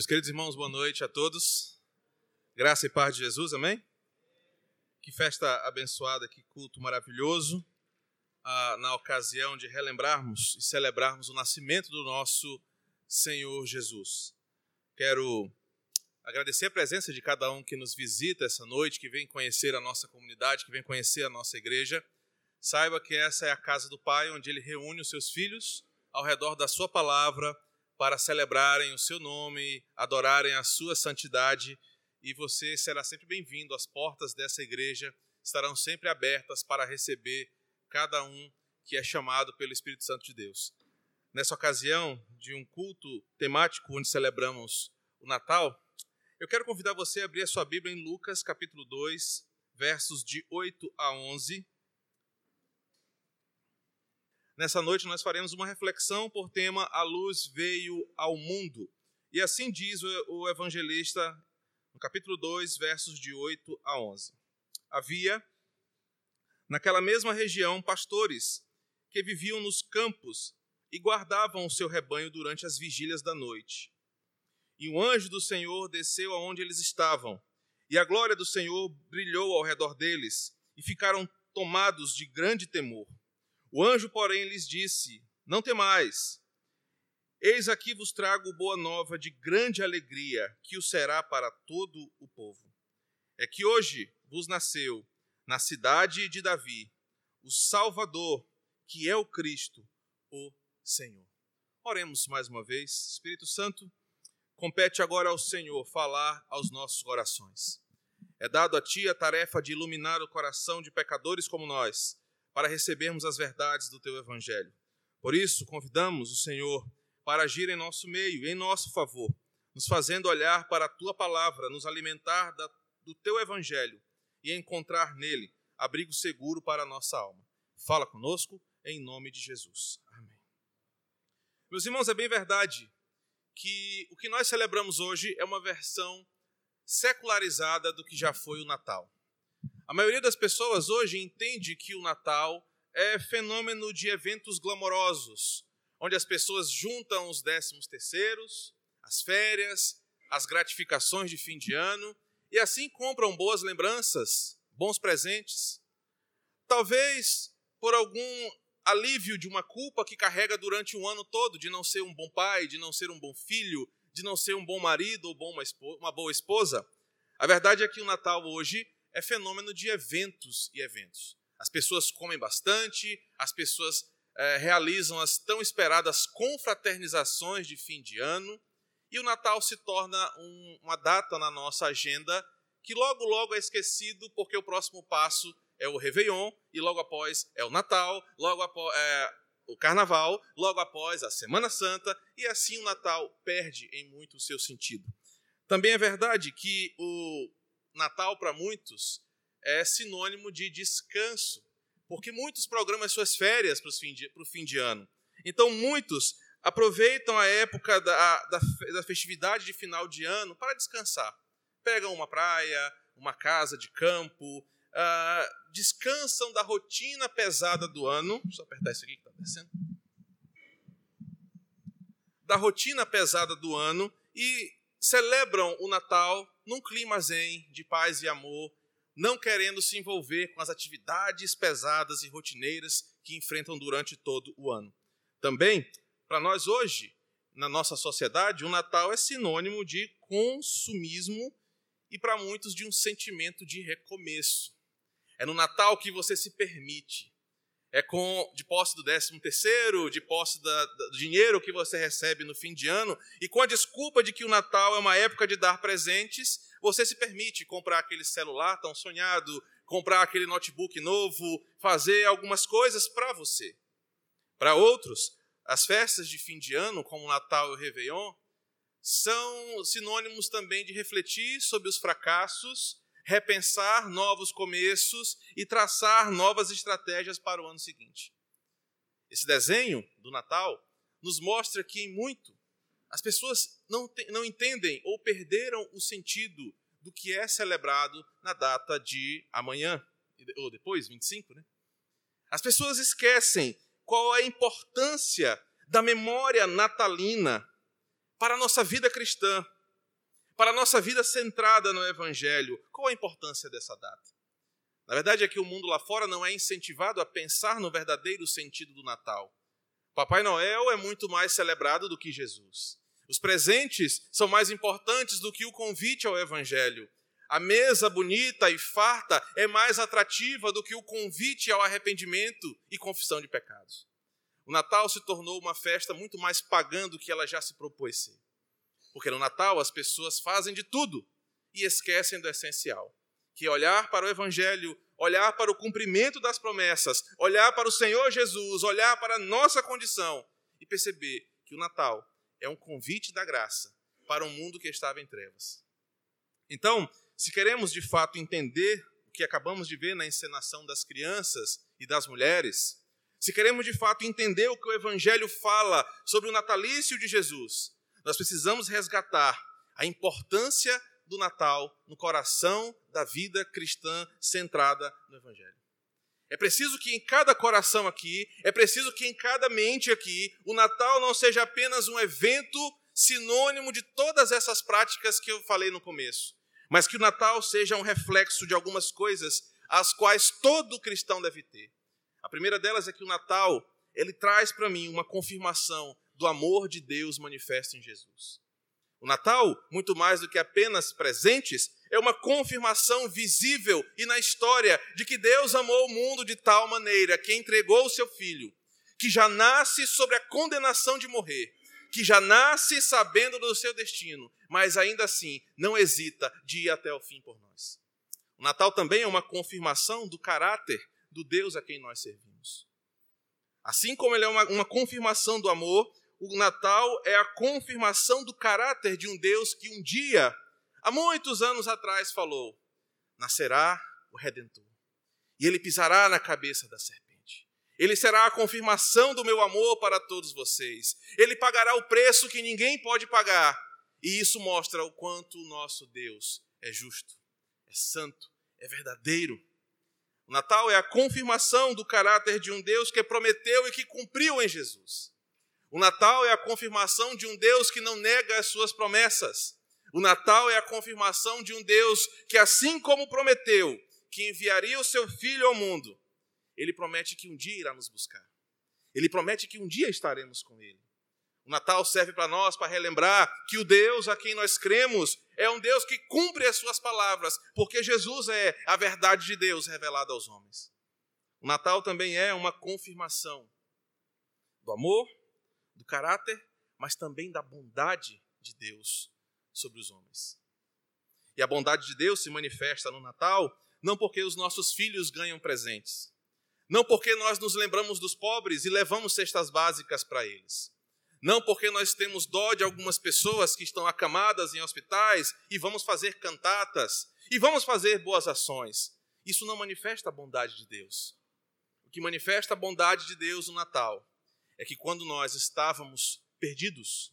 Meus queridos irmãos, boa noite a todos. Graça e paz de Jesus, amém? Que festa abençoada, que culto maravilhoso, ah, na ocasião de relembrarmos e celebrarmos o nascimento do nosso Senhor Jesus. Quero agradecer a presença de cada um que nos visita essa noite, que vem conhecer a nossa comunidade, que vem conhecer a nossa igreja. Saiba que essa é a casa do Pai, onde ele reúne os seus filhos ao redor da sua palavra para celebrarem o seu nome, adorarem a sua santidade, e você será sempre bem-vindo. As portas dessa igreja estarão sempre abertas para receber cada um que é chamado pelo Espírito Santo de Deus. Nessa ocasião de um culto temático onde celebramos o Natal, eu quero convidar você a abrir a sua Bíblia em Lucas capítulo 2, versos de 8 a 11. Nessa noite nós faremos uma reflexão por tema A luz veio ao mundo. E assim diz o evangelista no capítulo 2, versos de 8 a 11. Havia naquela mesma região pastores que viviam nos campos e guardavam o seu rebanho durante as vigílias da noite. E o anjo do Senhor desceu aonde eles estavam, e a glória do Senhor brilhou ao redor deles, e ficaram tomados de grande temor. O anjo, porém, lhes disse: Não temais. Eis aqui vos trago boa nova de grande alegria, que o será para todo o povo. É que hoje vos nasceu, na cidade de Davi, o Salvador, que é o Cristo, o Senhor. Oremos mais uma vez. Espírito Santo, compete agora ao Senhor falar aos nossos corações. É dado a ti a tarefa de iluminar o coração de pecadores como nós para recebermos as verdades do teu evangelho. Por isso, convidamos o Senhor para agir em nosso meio, em nosso favor, nos fazendo olhar para a tua palavra, nos alimentar da, do teu evangelho e encontrar nele abrigo seguro para a nossa alma. Fala conosco em nome de Jesus. Amém. Meus irmãos, é bem verdade que o que nós celebramos hoje é uma versão secularizada do que já foi o Natal. A maioria das pessoas hoje entende que o Natal é fenômeno de eventos glamourosos, onde as pessoas juntam os décimos terceiros, as férias, as gratificações de fim de ano e assim compram boas lembranças, bons presentes. Talvez por algum alívio de uma culpa que carrega durante o ano todo de não ser um bom pai, de não ser um bom filho, de não ser um bom marido ou uma boa esposa. A verdade é que o Natal hoje é fenômeno de eventos e eventos. As pessoas comem bastante, as pessoas é, realizam as tão esperadas confraternizações de fim de ano, e o Natal se torna um, uma data na nossa agenda que logo, logo é esquecido, porque o próximo passo é o Réveillon, e logo após é o Natal, logo após é, o Carnaval, logo após a Semana Santa, e assim o Natal perde em muito o seu sentido. Também é verdade que o Natal para muitos é sinônimo de descanso, porque muitos programam as suas férias para o fim, fim de ano. Então, muitos aproveitam a época da, da, da festividade de final de ano para descansar. Pegam uma praia, uma casa de campo, uh, descansam da rotina pesada do ano. Deixa eu apertar isso aqui que está descendo. Da rotina pesada do ano e celebram o Natal num clima zen, de paz e amor, não querendo se envolver com as atividades pesadas e rotineiras que enfrentam durante todo o ano. Também, para nós hoje, na nossa sociedade, o Natal é sinônimo de consumismo e para muitos de um sentimento de recomeço. É no Natal que você se permite, é com de posse do décimo terceiro, de posse da, do dinheiro que você recebe no fim de ano, e com a desculpa de que o Natal é uma época de dar presentes, você se permite comprar aquele celular tão sonhado, comprar aquele notebook novo, fazer algumas coisas para você. Para outros, as festas de fim de ano, como o Natal e o Réveillon, são sinônimos também de refletir sobre os fracassos repensar novos começos e traçar novas estratégias para o ano seguinte. Esse desenho do Natal nos mostra que, em muito, as pessoas não, te, não entendem ou perderam o sentido do que é celebrado na data de amanhã, ou depois, 25, né? As pessoas esquecem qual é a importância da memória natalina para a nossa vida cristã. Para a nossa vida centrada no Evangelho, qual a importância dessa data? Na verdade é que o mundo lá fora não é incentivado a pensar no verdadeiro sentido do Natal. Papai Noel é muito mais celebrado do que Jesus. Os presentes são mais importantes do que o convite ao Evangelho. A mesa bonita e farta é mais atrativa do que o convite ao arrependimento e confissão de pecados. O Natal se tornou uma festa muito mais pagã do que ela já se propôs ser. Porque no Natal as pessoas fazem de tudo e esquecem do essencial, que é olhar para o Evangelho, olhar para o cumprimento das promessas, olhar para o Senhor Jesus, olhar para a nossa condição e perceber que o Natal é um convite da graça para um mundo que estava em trevas. Então, se queremos de fato entender o que acabamos de ver na encenação das crianças e das mulheres, se queremos de fato entender o que o Evangelho fala sobre o natalício de Jesus, nós precisamos resgatar a importância do Natal no coração da vida cristã centrada no Evangelho. É preciso que em cada coração aqui, é preciso que em cada mente aqui, o Natal não seja apenas um evento sinônimo de todas essas práticas que eu falei no começo, mas que o Natal seja um reflexo de algumas coisas as quais todo cristão deve ter. A primeira delas é que o Natal, ele traz para mim uma confirmação do amor de Deus manifesto em Jesus. O Natal, muito mais do que apenas presentes, é uma confirmação visível e na história de que Deus amou o mundo de tal maneira que entregou o seu filho, que já nasce sobre a condenação de morrer, que já nasce sabendo do seu destino, mas ainda assim não hesita de ir até o fim por nós. O Natal também é uma confirmação do caráter do Deus a quem nós servimos. Assim como ele é uma, uma confirmação do amor, o Natal é a confirmação do caráter de um Deus que um dia, há muitos anos atrás, falou: nascerá o Redentor, e ele pisará na cabeça da serpente. Ele será a confirmação do meu amor para todos vocês. Ele pagará o preço que ninguém pode pagar. E isso mostra o quanto o nosso Deus é justo, é santo, é verdadeiro. O Natal é a confirmação do caráter de um Deus que prometeu e que cumpriu em Jesus. O Natal é a confirmação de um Deus que não nega as suas promessas. O Natal é a confirmação de um Deus que, assim como prometeu que enviaria o seu Filho ao mundo, ele promete que um dia irá nos buscar. Ele promete que um dia estaremos com ele. O Natal serve para nós para relembrar que o Deus a quem nós cremos é um Deus que cumpre as suas palavras, porque Jesus é a verdade de Deus revelada aos homens. O Natal também é uma confirmação do amor, do caráter, mas também da bondade de Deus sobre os homens. E a bondade de Deus se manifesta no Natal não porque os nossos filhos ganham presentes, não porque nós nos lembramos dos pobres e levamos cestas básicas para eles. Não porque nós temos dó de algumas pessoas que estão acamadas em hospitais e vamos fazer cantatas e vamos fazer boas ações. Isso não manifesta a bondade de Deus. O que manifesta a bondade de Deus no Natal é que quando nós estávamos perdidos,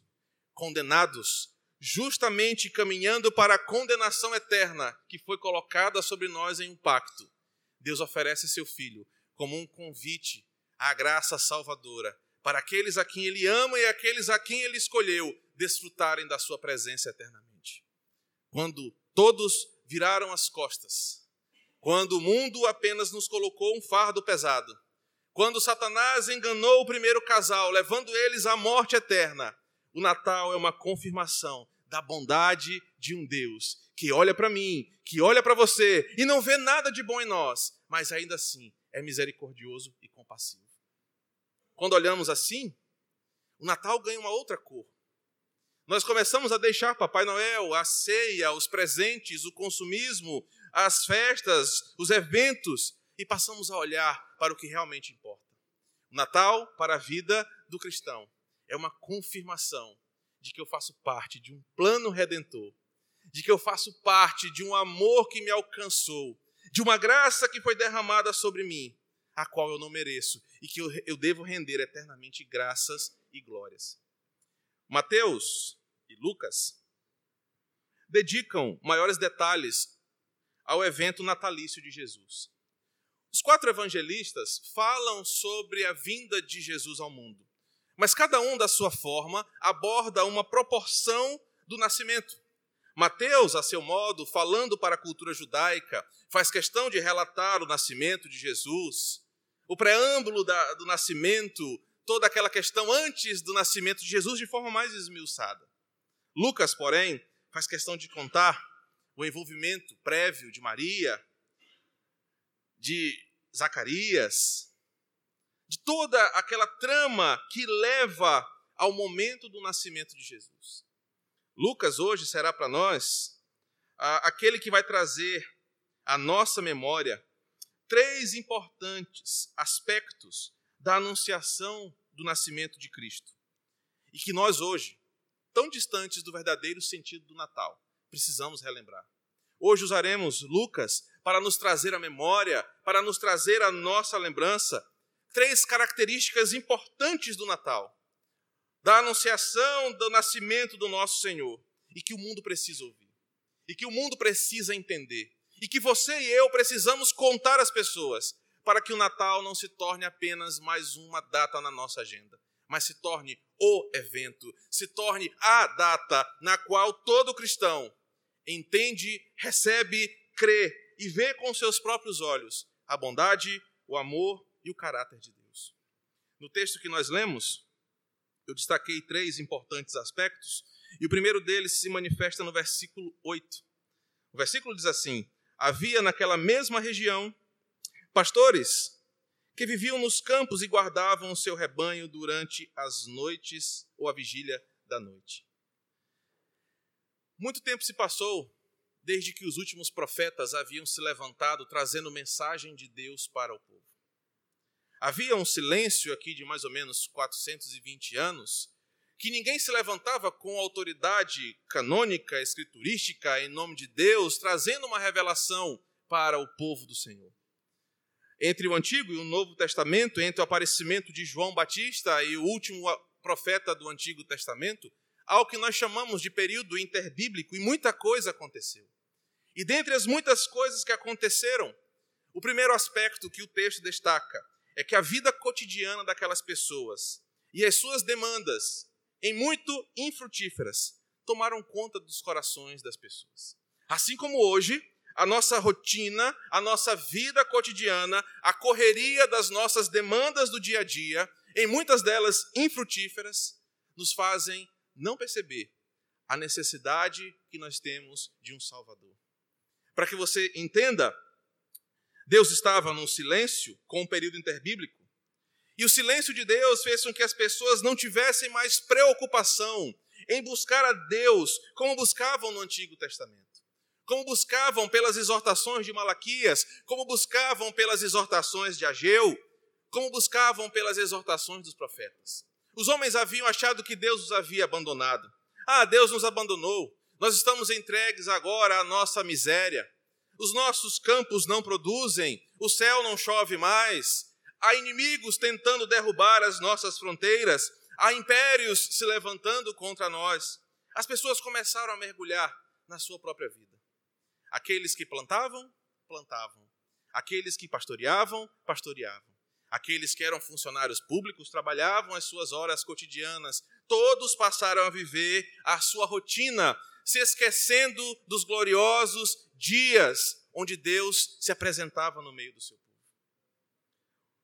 condenados, justamente caminhando para a condenação eterna que foi colocada sobre nós em um pacto, Deus oferece seu filho como um convite à graça salvadora para aqueles a quem ele ama e aqueles a quem ele escolheu desfrutarem da sua presença eternamente. Quando todos viraram as costas, quando o mundo apenas nos colocou um fardo pesado, quando Satanás enganou o primeiro casal, levando eles à morte eterna, o Natal é uma confirmação da bondade de um Deus que olha para mim, que olha para você e não vê nada de bom em nós, mas ainda assim é misericordioso e compassivo. Quando olhamos assim, o Natal ganha uma outra cor. Nós começamos a deixar Papai Noel, a ceia, os presentes, o consumismo, as festas, os eventos e passamos a olhar para o que realmente importa. Natal, para a vida do cristão, é uma confirmação de que eu faço parte de um plano redentor, de que eu faço parte de um amor que me alcançou, de uma graça que foi derramada sobre mim, a qual eu não mereço e que eu, eu devo render eternamente graças e glórias. Mateus e Lucas dedicam maiores detalhes ao evento natalício de Jesus. Os quatro evangelistas falam sobre a vinda de Jesus ao mundo, mas cada um, da sua forma, aborda uma proporção do nascimento. Mateus, a seu modo, falando para a cultura judaica, faz questão de relatar o nascimento de Jesus, o preâmbulo da, do nascimento, toda aquela questão antes do nascimento de Jesus de forma mais esmiuçada. Lucas, porém, faz questão de contar o envolvimento prévio de Maria, de Zacarias, de toda aquela trama que leva ao momento do nascimento de Jesus. Lucas hoje será para nós aquele que vai trazer à nossa memória três importantes aspectos da anunciação do nascimento de Cristo. E que nós hoje, tão distantes do verdadeiro sentido do Natal, precisamos relembrar. Hoje usaremos Lucas para nos trazer a memória, para nos trazer a nossa lembrança, três características importantes do Natal, da anunciação do nascimento do nosso Senhor, e que o mundo precisa ouvir, e que o mundo precisa entender, e que você e eu precisamos contar às pessoas, para que o Natal não se torne apenas mais uma data na nossa agenda, mas se torne o evento, se torne a data na qual todo cristão entende, recebe, crê e vê com seus próprios olhos a bondade, o amor e o caráter de Deus. No texto que nós lemos, eu destaquei três importantes aspectos, e o primeiro deles se manifesta no versículo 8. O versículo diz assim: Havia naquela mesma região pastores que viviam nos campos e guardavam o seu rebanho durante as noites ou a vigília da noite. Muito tempo se passou desde que os últimos profetas haviam se levantado trazendo mensagem de Deus para o povo. Havia um silêncio aqui de mais ou menos 420 anos, que ninguém se levantava com autoridade canônica, escriturística, em nome de Deus, trazendo uma revelação para o povo do Senhor. Entre o Antigo e o Novo Testamento, entre o aparecimento de João Batista e o último profeta do Antigo Testamento, há o que nós chamamos de período interbíblico e muita coisa aconteceu. E dentre as muitas coisas que aconteceram, o primeiro aspecto que o texto destaca é que a vida cotidiana daquelas pessoas e as suas demandas, em muito infrutíferas, tomaram conta dos corações das pessoas. Assim como hoje, a nossa rotina, a nossa vida cotidiana, a correria das nossas demandas do dia a dia, em muitas delas infrutíferas, nos fazem não perceber a necessidade que nós temos de um Salvador para que você entenda, Deus estava num silêncio com o período interbíblico. E o silêncio de Deus fez com que as pessoas não tivessem mais preocupação em buscar a Deus como buscavam no Antigo Testamento. Como buscavam pelas exortações de Malaquias, como buscavam pelas exortações de Ageu, como buscavam pelas exortações dos profetas. Os homens haviam achado que Deus os havia abandonado. Ah, Deus nos abandonou. Nós estamos entregues agora à nossa miséria. Os nossos campos não produzem, o céu não chove mais. Há inimigos tentando derrubar as nossas fronteiras, há impérios se levantando contra nós. As pessoas começaram a mergulhar na sua própria vida. Aqueles que plantavam, plantavam. Aqueles que pastoreavam, pastoreavam. Aqueles que eram funcionários públicos trabalhavam as suas horas cotidianas. Todos passaram a viver a sua rotina se esquecendo dos gloriosos dias onde Deus se apresentava no meio do seu povo.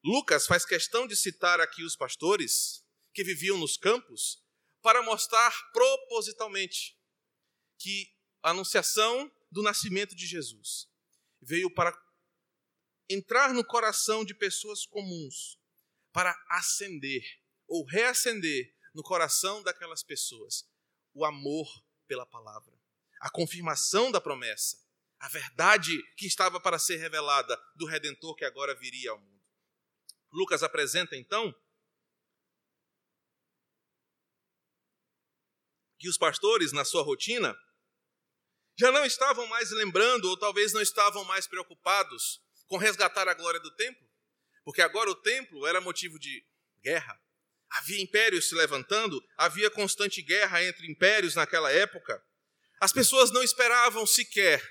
Lucas faz questão de citar aqui os pastores que viviam nos campos para mostrar propositalmente que a anunciação do nascimento de Jesus veio para entrar no coração de pessoas comuns, para acender ou reacender no coração daquelas pessoas o amor pela palavra, a confirmação da promessa, a verdade que estava para ser revelada do redentor que agora viria ao mundo. Lucas apresenta então que os pastores, na sua rotina, já não estavam mais lembrando, ou talvez não estavam mais preocupados com resgatar a glória do templo, porque agora o templo era motivo de guerra, Havia impérios se levantando, havia constante guerra entre impérios naquela época. As pessoas não esperavam sequer,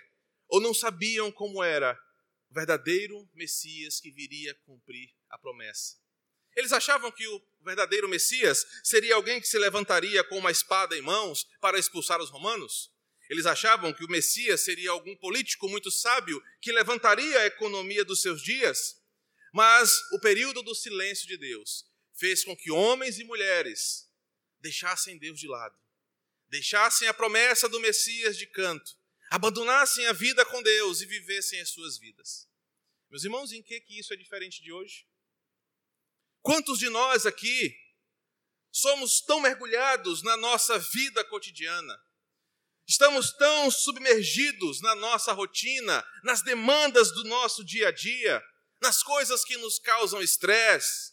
ou não sabiam como era o verdadeiro Messias que viria cumprir a promessa. Eles achavam que o verdadeiro Messias seria alguém que se levantaria com uma espada em mãos para expulsar os romanos. Eles achavam que o Messias seria algum político muito sábio que levantaria a economia dos seus dias, mas o período do silêncio de Deus fez com que homens e mulheres deixassem Deus de lado, deixassem a promessa do Messias de canto, abandonassem a vida com Deus e vivessem as suas vidas. Meus irmãos, em que, que isso é diferente de hoje? Quantos de nós aqui somos tão mergulhados na nossa vida cotidiana? Estamos tão submergidos na nossa rotina, nas demandas do nosso dia a dia, nas coisas que nos causam estresse,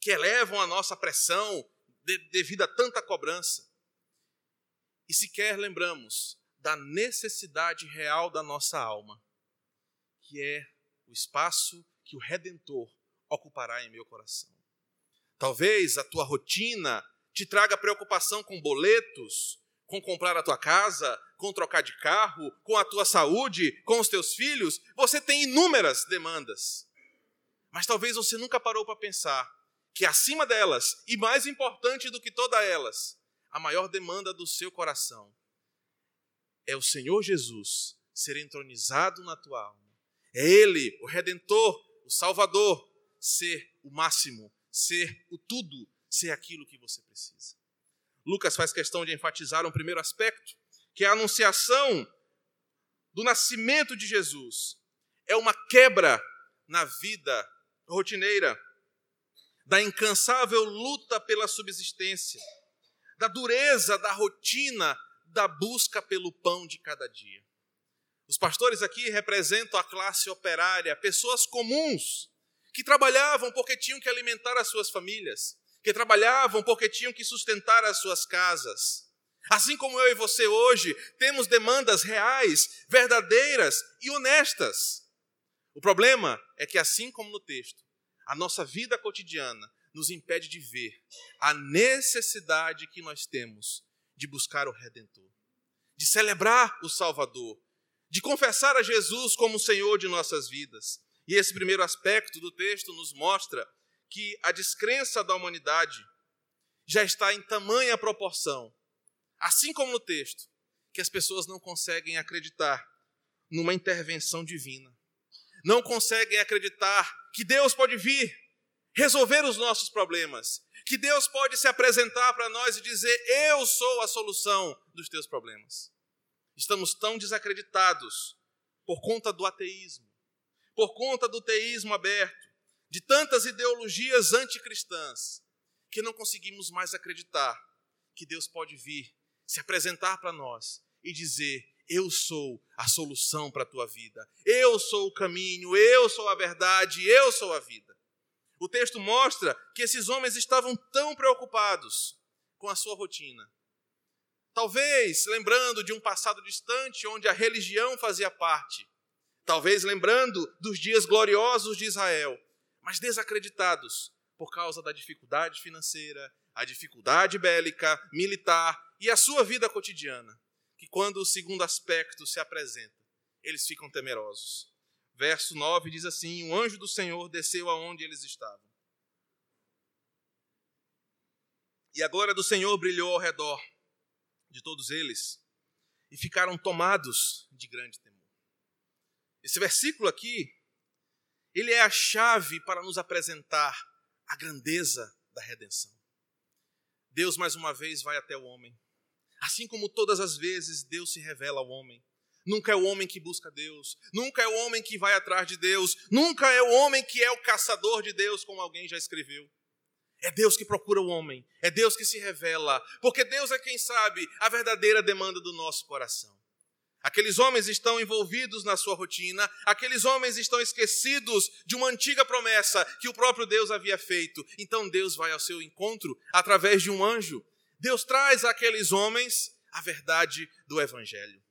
que elevam a nossa pressão devido a tanta cobrança. E sequer lembramos da necessidade real da nossa alma, que é o espaço que o Redentor ocupará em meu coração. Talvez a tua rotina te traga preocupação com boletos, com comprar a tua casa, com trocar de carro, com a tua saúde, com os teus filhos. Você tem inúmeras demandas. Mas talvez você nunca parou para pensar que acima delas, e mais importante do que todas elas, a maior demanda do seu coração é o Senhor Jesus ser entronizado na tua alma. É Ele, o Redentor, o Salvador, ser o máximo, ser o tudo, ser aquilo que você precisa. Lucas faz questão de enfatizar um primeiro aspecto, que é a anunciação do nascimento de Jesus. É uma quebra na vida rotineira, da incansável luta pela subsistência, da dureza da rotina da busca pelo pão de cada dia. Os pastores aqui representam a classe operária, pessoas comuns que trabalhavam porque tinham que alimentar as suas famílias, que trabalhavam porque tinham que sustentar as suas casas. Assim como eu e você hoje temos demandas reais, verdadeiras e honestas. O problema é que, assim como no texto, a nossa vida cotidiana nos impede de ver a necessidade que nós temos de buscar o Redentor, de celebrar o Salvador, de confessar a Jesus como Senhor de nossas vidas. E esse primeiro aspecto do texto nos mostra que a descrença da humanidade já está em tamanha proporção, assim como no texto, que as pessoas não conseguem acreditar numa intervenção divina. Não conseguem acreditar que Deus pode vir resolver os nossos problemas, que Deus pode se apresentar para nós e dizer: Eu sou a solução dos teus problemas. Estamos tão desacreditados por conta do ateísmo, por conta do teísmo aberto, de tantas ideologias anticristãs, que não conseguimos mais acreditar que Deus pode vir, se apresentar para nós e dizer: Eu sou a solução para a tua vida, eu sou o caminho, eu sou a verdade, eu sou a vida. O texto mostra que esses homens estavam tão preocupados com a sua rotina. Talvez lembrando de um passado distante onde a religião fazia parte. Talvez lembrando dos dias gloriosos de Israel, mas desacreditados por causa da dificuldade financeira, a dificuldade bélica, militar e a sua vida cotidiana, que quando o segundo aspecto se apresenta, eles ficam temerosos verso 9 diz assim: O anjo do Senhor desceu aonde eles estavam. E a glória do Senhor brilhou ao redor de todos eles, e ficaram tomados de grande temor. Esse versículo aqui, ele é a chave para nos apresentar a grandeza da redenção. Deus mais uma vez vai até o homem. Assim como todas as vezes Deus se revela ao homem. Nunca é o homem que busca Deus, nunca é o homem que vai atrás de Deus, nunca é o homem que é o caçador de Deus, como alguém já escreveu. É Deus que procura o homem, é Deus que se revela, porque Deus é quem sabe a verdadeira demanda do nosso coração. Aqueles homens estão envolvidos na sua rotina, aqueles homens estão esquecidos de uma antiga promessa que o próprio Deus havia feito. Então Deus vai ao seu encontro através de um anjo. Deus traz àqueles homens a verdade do Evangelho.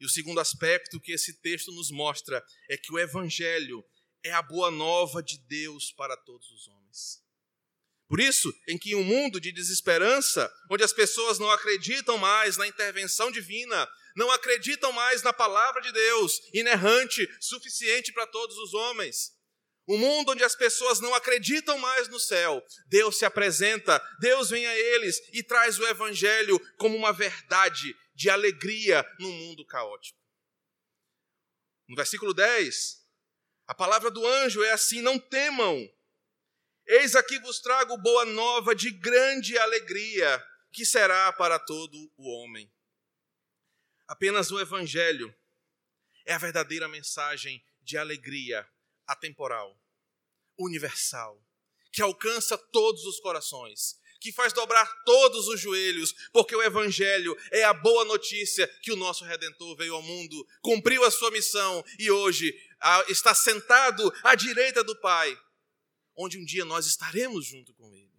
E o segundo aspecto que esse texto nos mostra é que o Evangelho é a boa nova de Deus para todos os homens. Por isso, em que um mundo de desesperança, onde as pessoas não acreditam mais na intervenção divina, não acreditam mais na palavra de Deus, inerrante, suficiente para todos os homens, O mundo onde as pessoas não acreditam mais no céu, Deus se apresenta, Deus vem a eles e traz o evangelho como uma verdade de alegria no mundo caótico. No versículo 10, a palavra do anjo é assim: Não temam, eis aqui vos trago boa nova de grande alegria, que será para todo o homem. Apenas o evangelho é a verdadeira mensagem de alegria atemporal, universal, que alcança todos os corações, que faz dobrar todos os joelhos, porque o Evangelho é a boa notícia que o nosso Redentor veio ao mundo, cumpriu a sua missão e hoje está sentado à direita do Pai, onde um dia nós estaremos junto com Ele.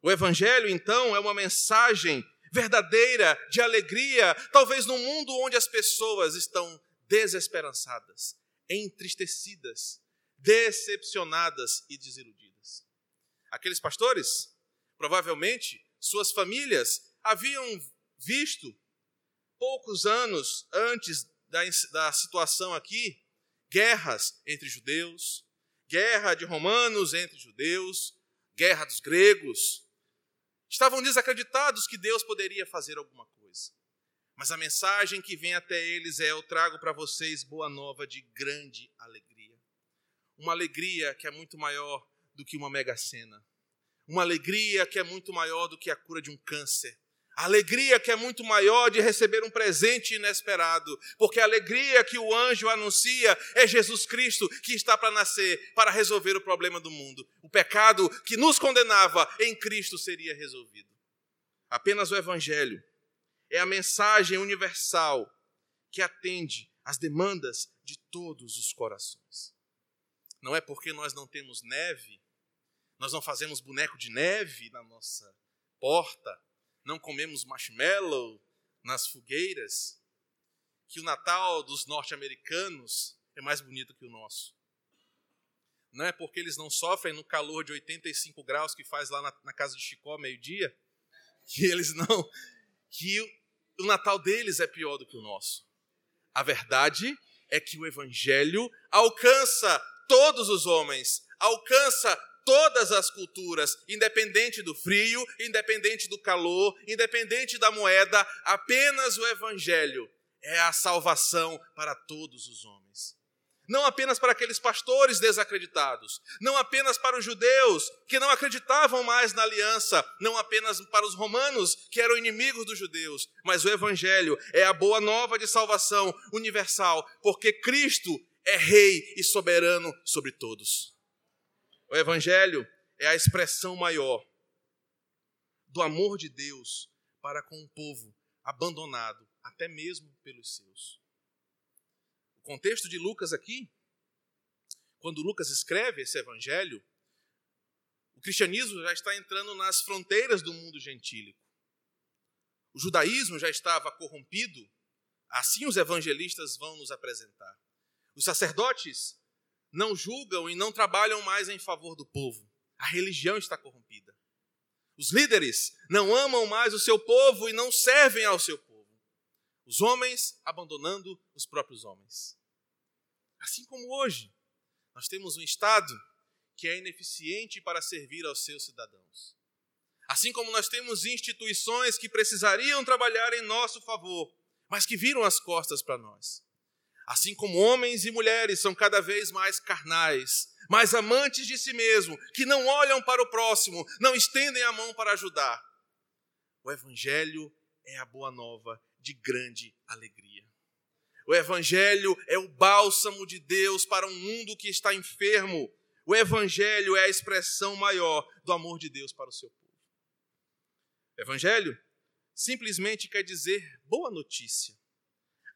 O Evangelho, então, é uma mensagem verdadeira de alegria, talvez num mundo onde as pessoas estão desesperançadas, entristecidas, decepcionadas e desiludidas. Aqueles pastores, provavelmente, suas famílias haviam visto, poucos anos antes da, da situação aqui, guerras entre judeus, guerra de romanos entre judeus, guerra dos gregos. Estavam desacreditados que Deus poderia fazer alguma coisa. Mas a mensagem que vem até eles é: Eu trago para vocês boa nova de grande alegria. Uma alegria que é muito maior do que uma mega cena. Uma alegria que é muito maior do que a cura de um câncer. A alegria que é muito maior de receber um presente inesperado, porque a alegria que o anjo anuncia é Jesus Cristo que está para nascer, para resolver o problema do mundo. O pecado que nos condenava em Cristo seria resolvido. Apenas o Evangelho é a mensagem universal que atende às demandas de todos os corações. Não é porque nós não temos neve, nós não fazemos boneco de neve na nossa porta, não comemos marshmallow nas fogueiras, que o Natal dos norte-americanos é mais bonito que o nosso. Não é porque eles não sofrem no calor de 85 graus que faz lá na, na casa de Chicó meio-dia, que eles não que o Natal deles é pior do que o nosso. A verdade é que o Evangelho alcança todos os homens, alcança todas as culturas, independente do frio, independente do calor, independente da moeda, apenas o Evangelho é a salvação para todos os homens não apenas para aqueles pastores desacreditados, não apenas para os judeus que não acreditavam mais na aliança, não apenas para os romanos que eram inimigos dos judeus, mas o evangelho é a boa nova de salvação universal, porque Cristo é rei e soberano sobre todos. O evangelho é a expressão maior do amor de Deus para com um povo abandonado até mesmo pelos seus. O contexto de Lucas aqui, quando Lucas escreve esse evangelho, o cristianismo já está entrando nas fronteiras do mundo gentílico. O judaísmo já estava corrompido, assim os evangelistas vão nos apresentar. Os sacerdotes não julgam e não trabalham mais em favor do povo. A religião está corrompida. Os líderes não amam mais o seu povo e não servem ao seu povo os homens abandonando os próprios homens. Assim como hoje, nós temos um Estado que é ineficiente para servir aos seus cidadãos. Assim como nós temos instituições que precisariam trabalhar em nosso favor, mas que viram as costas para nós. Assim como homens e mulheres são cada vez mais carnais, mais amantes de si mesmo, que não olham para o próximo, não estendem a mão para ajudar. O Evangelho é a boa nova de grande alegria. O Evangelho é o bálsamo de Deus para um mundo que está enfermo. O Evangelho é a expressão maior do amor de Deus para o seu povo. Evangelho simplesmente quer dizer boa notícia.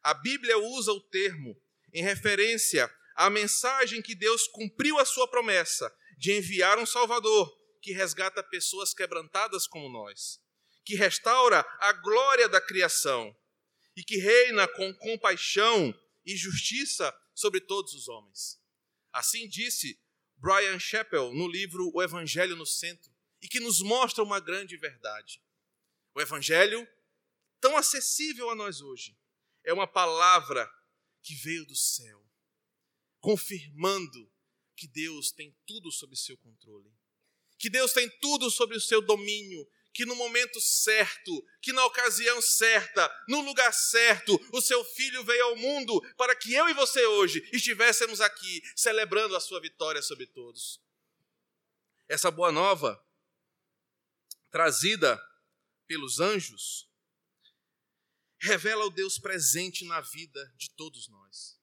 A Bíblia usa o termo em referência à mensagem que Deus cumpriu a sua promessa de enviar um Salvador que resgata pessoas quebrantadas como nós que restaura a glória da criação e que reina com compaixão e justiça sobre todos os homens. Assim disse Brian Chappell no livro O Evangelho no Centro, e que nos mostra uma grande verdade. O Evangelho, tão acessível a nós hoje, é uma palavra que veio do céu, confirmando que Deus tem tudo sob seu controle, que Deus tem tudo sobre o seu domínio, que no momento certo, que na ocasião certa, no lugar certo, o seu filho veio ao mundo para que eu e você hoje estivéssemos aqui celebrando a sua vitória sobre todos. Essa boa nova, trazida pelos anjos, revela o Deus presente na vida de todos nós.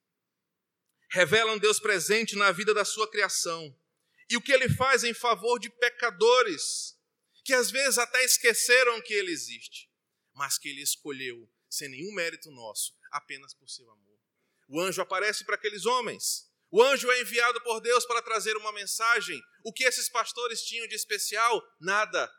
Revela um Deus presente na vida da sua criação. E o que ele faz em favor de pecadores que às vezes até esqueceram que ele existe, mas que ele escolheu sem nenhum mérito nosso, apenas por seu amor. O anjo aparece para aqueles homens. O anjo é enviado por Deus para trazer uma mensagem. O que esses pastores tinham de especial? Nada.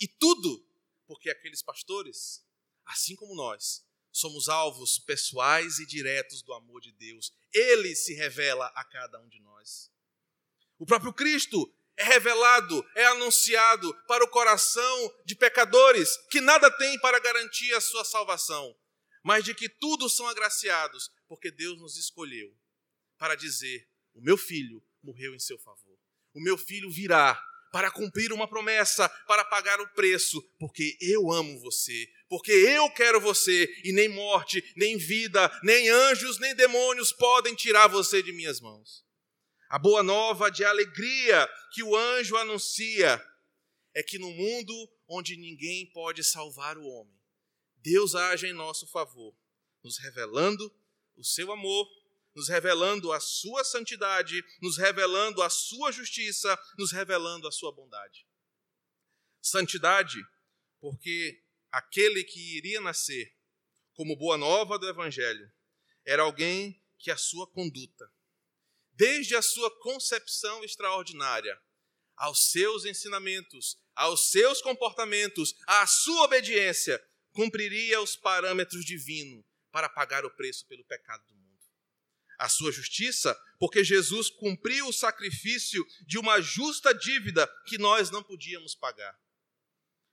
E tudo porque aqueles pastores, assim como nós, somos alvos pessoais e diretos do amor de Deus. Ele se revela a cada um de nós. O próprio Cristo é revelado, é anunciado para o coração de pecadores que nada têm para garantir a sua salvação, mas de que tudo são agraciados, porque Deus nos escolheu para dizer: O meu filho morreu em seu favor, o meu filho virá para cumprir uma promessa, para pagar o preço, porque eu amo você, porque eu quero você, e nem morte, nem vida, nem anjos, nem demônios podem tirar você de minhas mãos. A boa nova de alegria que o anjo anuncia é que no mundo onde ninguém pode salvar o homem, Deus age em nosso favor, nos revelando o seu amor, nos revelando a sua santidade, nos revelando a sua justiça, nos revelando a sua bondade. Santidade, porque aquele que iria nascer como boa nova do evangelho era alguém que a sua conduta desde a sua concepção extraordinária, aos seus ensinamentos, aos seus comportamentos, à sua obediência, cumpriria os parâmetros divinos para pagar o preço pelo pecado do mundo. A sua justiça, porque Jesus cumpriu o sacrifício de uma justa dívida que nós não podíamos pagar.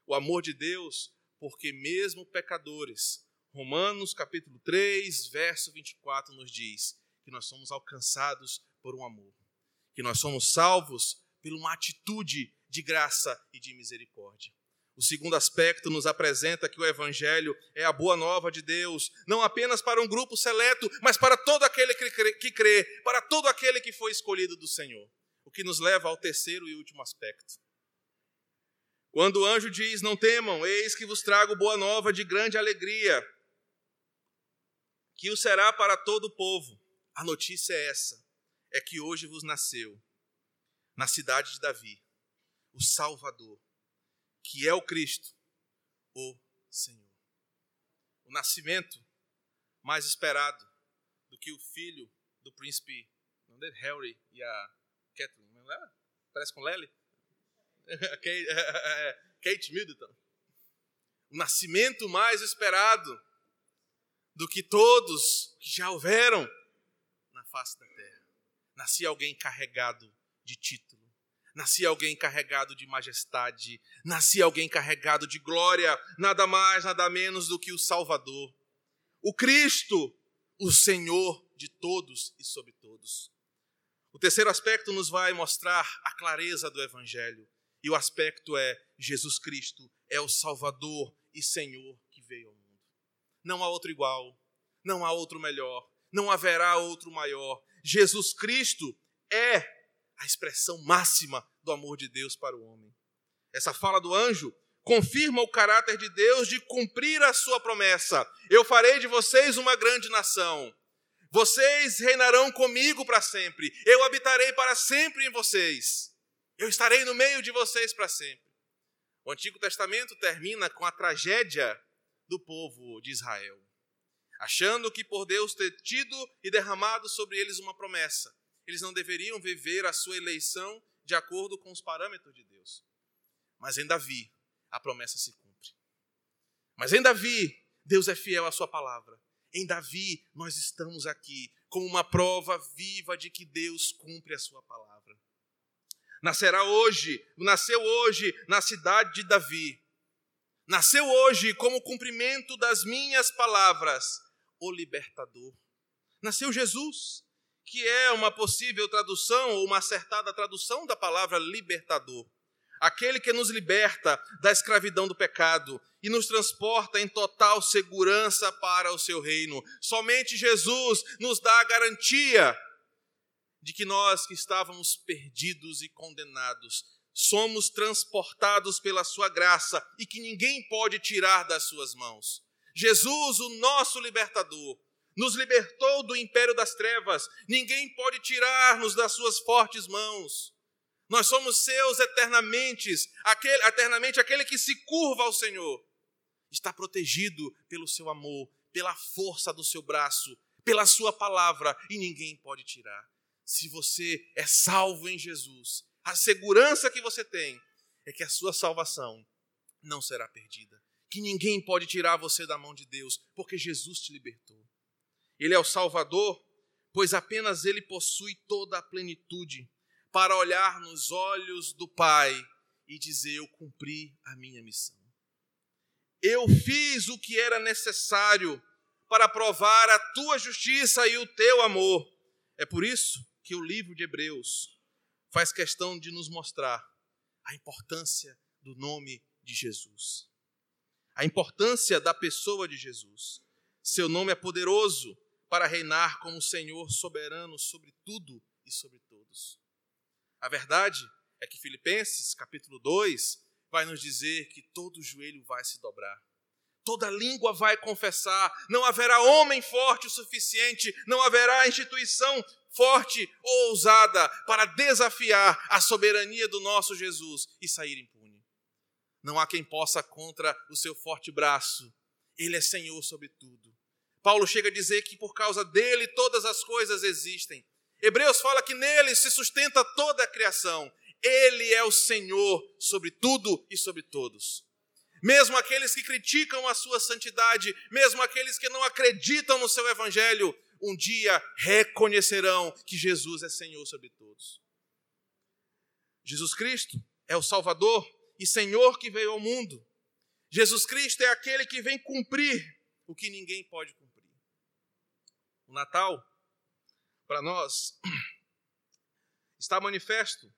O amor de Deus, porque mesmo pecadores, Romanos capítulo 3, verso 24 nos diz que nós somos alcançados por um amor, que nós somos salvos por uma atitude de graça e de misericórdia. O segundo aspecto nos apresenta que o Evangelho é a boa nova de Deus, não apenas para um grupo seleto, mas para todo aquele que crê, que crê, para todo aquele que foi escolhido do Senhor. O que nos leva ao terceiro e último aspecto. Quando o anjo diz: Não temam, eis que vos trago boa nova de grande alegria, que o será para todo o povo. A notícia é essa: é que hoje vos nasceu, na cidade de Davi, o Salvador, que é o Cristo, o Senhor. O nascimento mais esperado do que o filho do príncipe não é Harry e a Kathleen, não é? Parece com Lely? Kate Middleton. O nascimento mais esperado do que todos que já houveram na face da terra. Nascia alguém carregado de título, nascia alguém carregado de majestade, nascia alguém carregado de glória, nada mais, nada menos do que o Salvador, o Cristo, o Senhor de todos e sobre todos. O terceiro aspecto nos vai mostrar a clareza do Evangelho, e o aspecto é: Jesus Cristo é o Salvador e Senhor que veio ao mundo. Não há outro igual, não há outro melhor, não haverá outro maior. Jesus Cristo é a expressão máxima do amor de Deus para o homem. Essa fala do anjo confirma o caráter de Deus de cumprir a sua promessa. Eu farei de vocês uma grande nação. Vocês reinarão comigo para sempre. Eu habitarei para sempre em vocês. Eu estarei no meio de vocês para sempre. O Antigo Testamento termina com a tragédia do povo de Israel achando que por Deus ter tido e derramado sobre eles uma promessa, eles não deveriam viver a sua eleição de acordo com os parâmetros de Deus. Mas em Davi, a promessa se cumpre. Mas em Davi, Deus é fiel à sua palavra. Em Davi, nós estamos aqui como uma prova viva de que Deus cumpre a sua palavra. Nascerá hoje, nasceu hoje na cidade de Davi. Nasceu hoje como cumprimento das minhas palavras o libertador. Nasceu Jesus, que é uma possível tradução ou uma acertada tradução da palavra libertador. Aquele que nos liberta da escravidão do pecado e nos transporta em total segurança para o seu reino. Somente Jesus nos dá a garantia de que nós que estávamos perdidos e condenados somos transportados pela sua graça e que ninguém pode tirar das suas mãos. Jesus, o nosso libertador, nos libertou do império das trevas, ninguém pode tirar-nos das suas fortes mãos. Nós somos seus eternamente, aquele, eternamente aquele que se curva ao Senhor. Está protegido pelo seu amor, pela força do seu braço, pela sua palavra, e ninguém pode tirar. Se você é salvo em Jesus, a segurança que você tem é que a sua salvação não será perdida. Que ninguém pode tirar você da mão de Deus, porque Jesus te libertou. Ele é o Salvador, pois apenas Ele possui toda a plenitude para olhar nos olhos do Pai e dizer: Eu cumpri a minha missão. Eu fiz o que era necessário para provar a tua justiça e o teu amor. É por isso que o livro de Hebreus faz questão de nos mostrar a importância do nome de Jesus, a importância da pessoa de Jesus. Seu nome é poderoso para reinar como Senhor soberano sobre tudo e sobre todos. A verdade é que Filipenses, capítulo 2, vai nos dizer que todo joelho vai se dobrar. Toda língua vai confessar, não haverá homem forte o suficiente, não haverá instituição forte ou ousada para desafiar a soberania do nosso Jesus e sair impune. Não há quem possa contra o seu forte braço. Ele é Senhor sobre tudo. Paulo chega a dizer que por causa dele todas as coisas existem. Hebreus fala que nele se sustenta toda a criação. Ele é o Senhor sobre tudo e sobre todos. Mesmo aqueles que criticam a sua santidade, mesmo aqueles que não acreditam no seu evangelho, um dia reconhecerão que Jesus é Senhor sobre todos. Jesus Cristo é o Salvador e Senhor que veio ao mundo. Jesus Cristo é aquele que vem cumprir o que ninguém pode cumprir. O Natal, para nós, está manifesto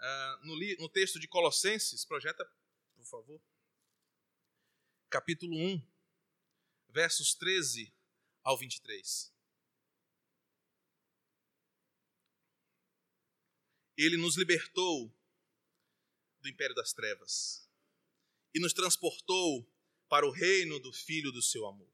uh, no, no texto de Colossenses, projeta, por favor, capítulo 1, versos 13 ao 23. Ele nos libertou do império das trevas e nos transportou para o reino do Filho do seu amor,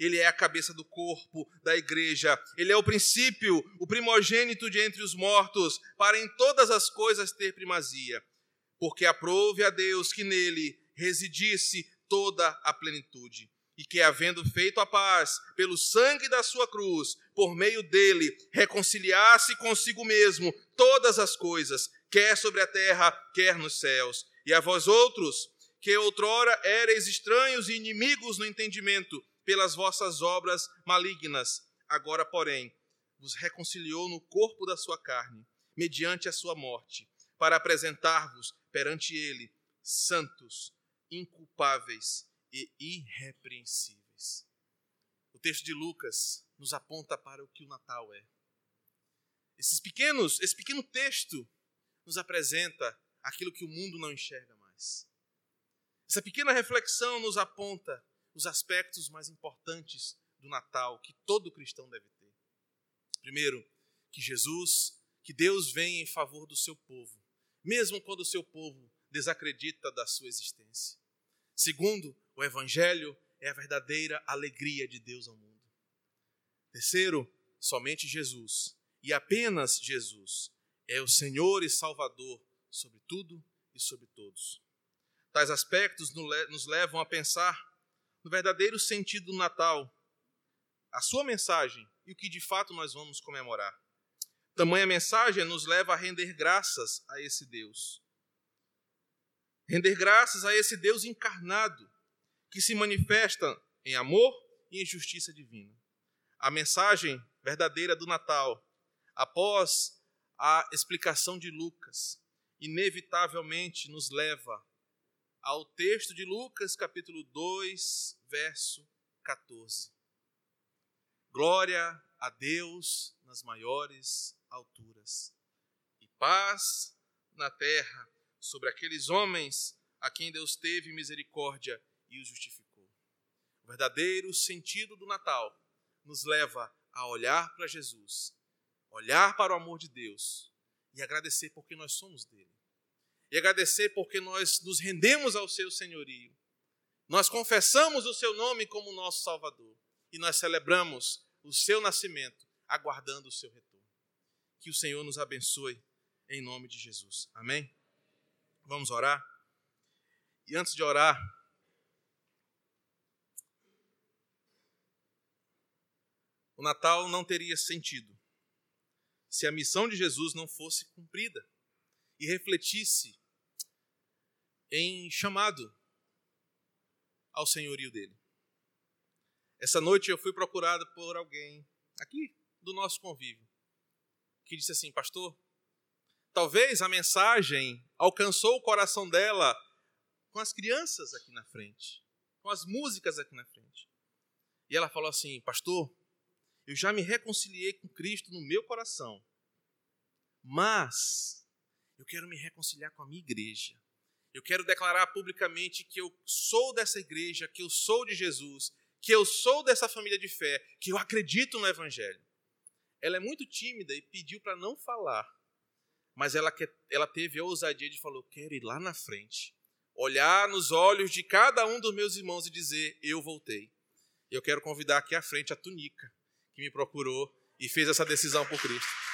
Ele é a cabeça do corpo da igreja. Ele é o princípio, o primogênito de entre os mortos, para em todas as coisas ter primazia. Porque aprove a Deus que nele residisse toda a plenitude. E que, havendo feito a paz pelo sangue da sua cruz, por meio dele, reconciliasse consigo mesmo todas as coisas, quer sobre a terra, quer nos céus. E a vós outros, que outrora ereis estranhos e inimigos no entendimento, pelas vossas obras malignas, agora, porém, vos reconciliou no corpo da sua carne, mediante a sua morte, para apresentar-vos perante ele santos, inculpáveis e irrepreensíveis. O texto de Lucas nos aponta para o que o Natal é. Esses pequenos, esse pequeno texto nos apresenta aquilo que o mundo não enxerga mais. Essa pequena reflexão nos aponta os aspectos mais importantes do Natal que todo cristão deve ter. Primeiro, que Jesus, que Deus vem em favor do seu povo, mesmo quando o seu povo desacredita da sua existência. Segundo, o Evangelho é a verdadeira alegria de Deus ao mundo. Terceiro, somente Jesus, e apenas Jesus, é o Senhor e Salvador sobre tudo e sobre todos. Tais aspectos nos levam a pensar no verdadeiro sentido do Natal, a sua mensagem e o que de fato nós vamos comemorar. Tamanha mensagem nos leva a render graças a esse Deus. Render graças a esse Deus encarnado, que se manifesta em amor e em justiça divina. A mensagem verdadeira do Natal, após a explicação de Lucas, inevitavelmente nos leva ao texto de Lucas, capítulo 2, verso 14. Glória a Deus nas maiores alturas, e paz na terra sobre aqueles homens a quem Deus teve misericórdia e os justificou. O verdadeiro sentido do Natal nos leva a olhar para Jesus, olhar para o amor de Deus e agradecer porque nós somos dele. E agradecer porque nós nos rendemos ao seu senhorio. Nós confessamos o seu nome como nosso Salvador e nós celebramos o seu nascimento, aguardando o seu retorno. Que o Senhor nos abençoe em nome de Jesus. Amém? Vamos orar? E antes de orar, o Natal não teria sentido se a missão de Jesus não fosse cumprida e refletisse em chamado ao senhorio dele. Essa noite eu fui procurado por alguém aqui do nosso convívio que disse assim: Pastor, talvez a mensagem alcançou o coração dela com as crianças aqui na frente, com as músicas aqui na frente. E ela falou assim: Pastor, eu já me reconciliei com Cristo no meu coração, mas eu quero me reconciliar com a minha igreja. Eu quero declarar publicamente que eu sou dessa igreja, que eu sou de Jesus, que eu sou dessa família de fé, que eu acredito no Evangelho. Ela é muito tímida e pediu para não falar, mas ela, ela teve a ousadia de falar: quero ir lá na frente, olhar nos olhos de cada um dos meus irmãos e dizer: Eu voltei. Eu quero convidar aqui à frente a Tunica, que me procurou e fez essa decisão por Cristo.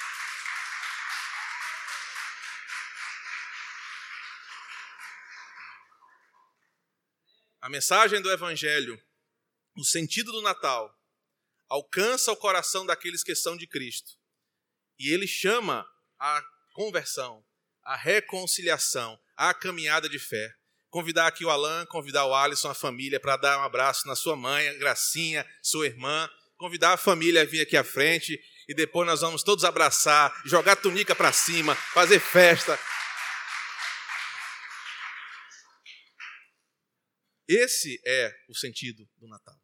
A mensagem do Evangelho, o sentido do Natal, alcança o coração daqueles que são de Cristo. E ele chama a conversão, a reconciliação, a caminhada de fé. Convidar aqui o Alan, convidar o Alisson, a família, para dar um abraço na sua mãe, Gracinha, sua irmã. Convidar a família a vir aqui à frente e depois nós vamos todos abraçar, jogar a túnica para cima, fazer festa. Esse é o sentido do Natal.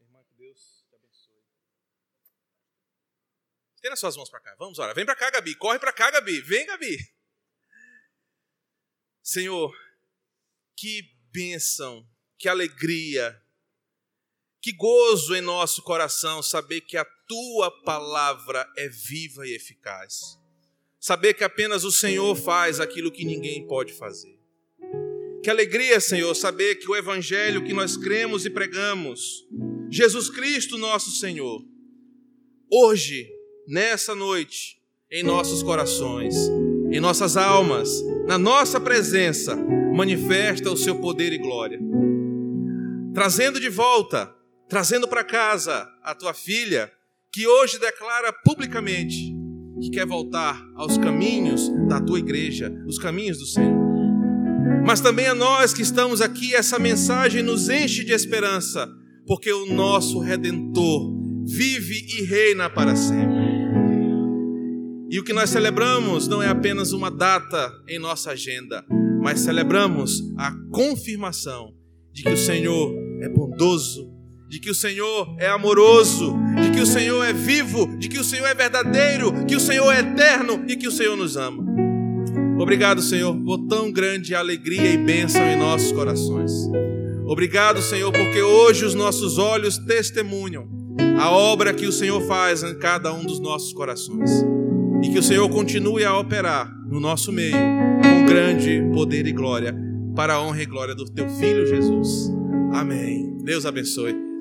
Irmã, que Deus te abençoe. Tem suas mãos para cá. Vamos orar. Vem para cá, Gabi. Corre para cá, Gabi. Vem, Gabi. Senhor, que bênção, que alegria, que gozo em nosso coração saber que a tua palavra é viva e eficaz saber que apenas o Senhor faz aquilo que ninguém pode fazer. Que alegria, Senhor, saber que o Evangelho que nós cremos e pregamos, Jesus Cristo, nosso Senhor, hoje, nessa noite, em nossos corações, em nossas almas, na nossa presença, manifesta o seu poder e glória. Trazendo de volta, trazendo para casa a tua filha, que hoje declara publicamente que quer voltar aos caminhos da tua igreja, os caminhos do Senhor. Mas também a nós que estamos aqui, essa mensagem nos enche de esperança, porque o nosso redentor vive e reina para sempre. E o que nós celebramos não é apenas uma data em nossa agenda, mas celebramos a confirmação de que o Senhor é bondoso, de que o Senhor é amoroso, de que o Senhor é vivo, de que o Senhor é verdadeiro, que o Senhor é eterno e que o Senhor nos ama. Obrigado, Senhor, por tão grande alegria e bênção em nossos corações. Obrigado, Senhor, porque hoje os nossos olhos testemunham a obra que o Senhor faz em cada um dos nossos corações. E que o Senhor continue a operar no nosso meio com grande poder e glória, para a honra e glória do teu filho Jesus. Amém. Deus abençoe.